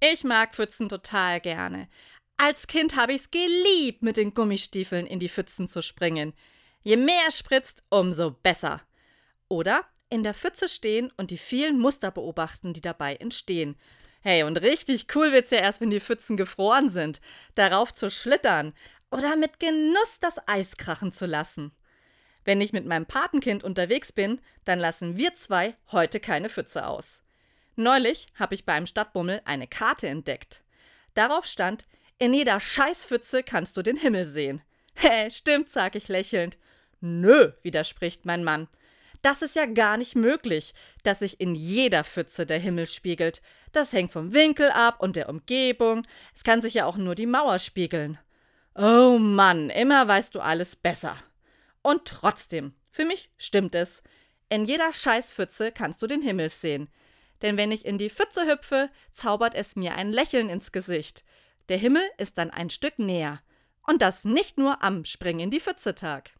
Ich mag Pfützen total gerne. Als Kind habe ich's geliebt, mit den Gummistiefeln in die Pfützen zu springen. Je mehr spritzt, umso besser. Oder in der Pfütze stehen und die vielen Muster beobachten, die dabei entstehen. Hey, und richtig cool wird's ja erst, wenn die Pfützen gefroren sind. Darauf zu schlittern oder mit Genuss das Eis krachen zu lassen. Wenn ich mit meinem Patenkind unterwegs bin, dann lassen wir zwei heute keine Pfütze aus. Neulich habe ich beim Stadtbummel eine Karte entdeckt. Darauf stand, in jeder Scheißpfütze kannst du den Himmel sehen. Hä, stimmt, sag ich lächelnd. Nö, widerspricht mein Mann. Das ist ja gar nicht möglich, dass sich in jeder Pfütze der Himmel spiegelt. Das hängt vom Winkel ab und der Umgebung. Es kann sich ja auch nur die Mauer spiegeln. Oh Mann, immer weißt du alles besser. Und trotzdem, für mich stimmt es. In jeder Scheißpfütze kannst du den Himmel sehen. Denn wenn ich in die Pfütze hüpfe, zaubert es mir ein Lächeln ins Gesicht. Der Himmel ist dann ein Stück näher. Und das nicht nur am Spring in die Pfütze Tag.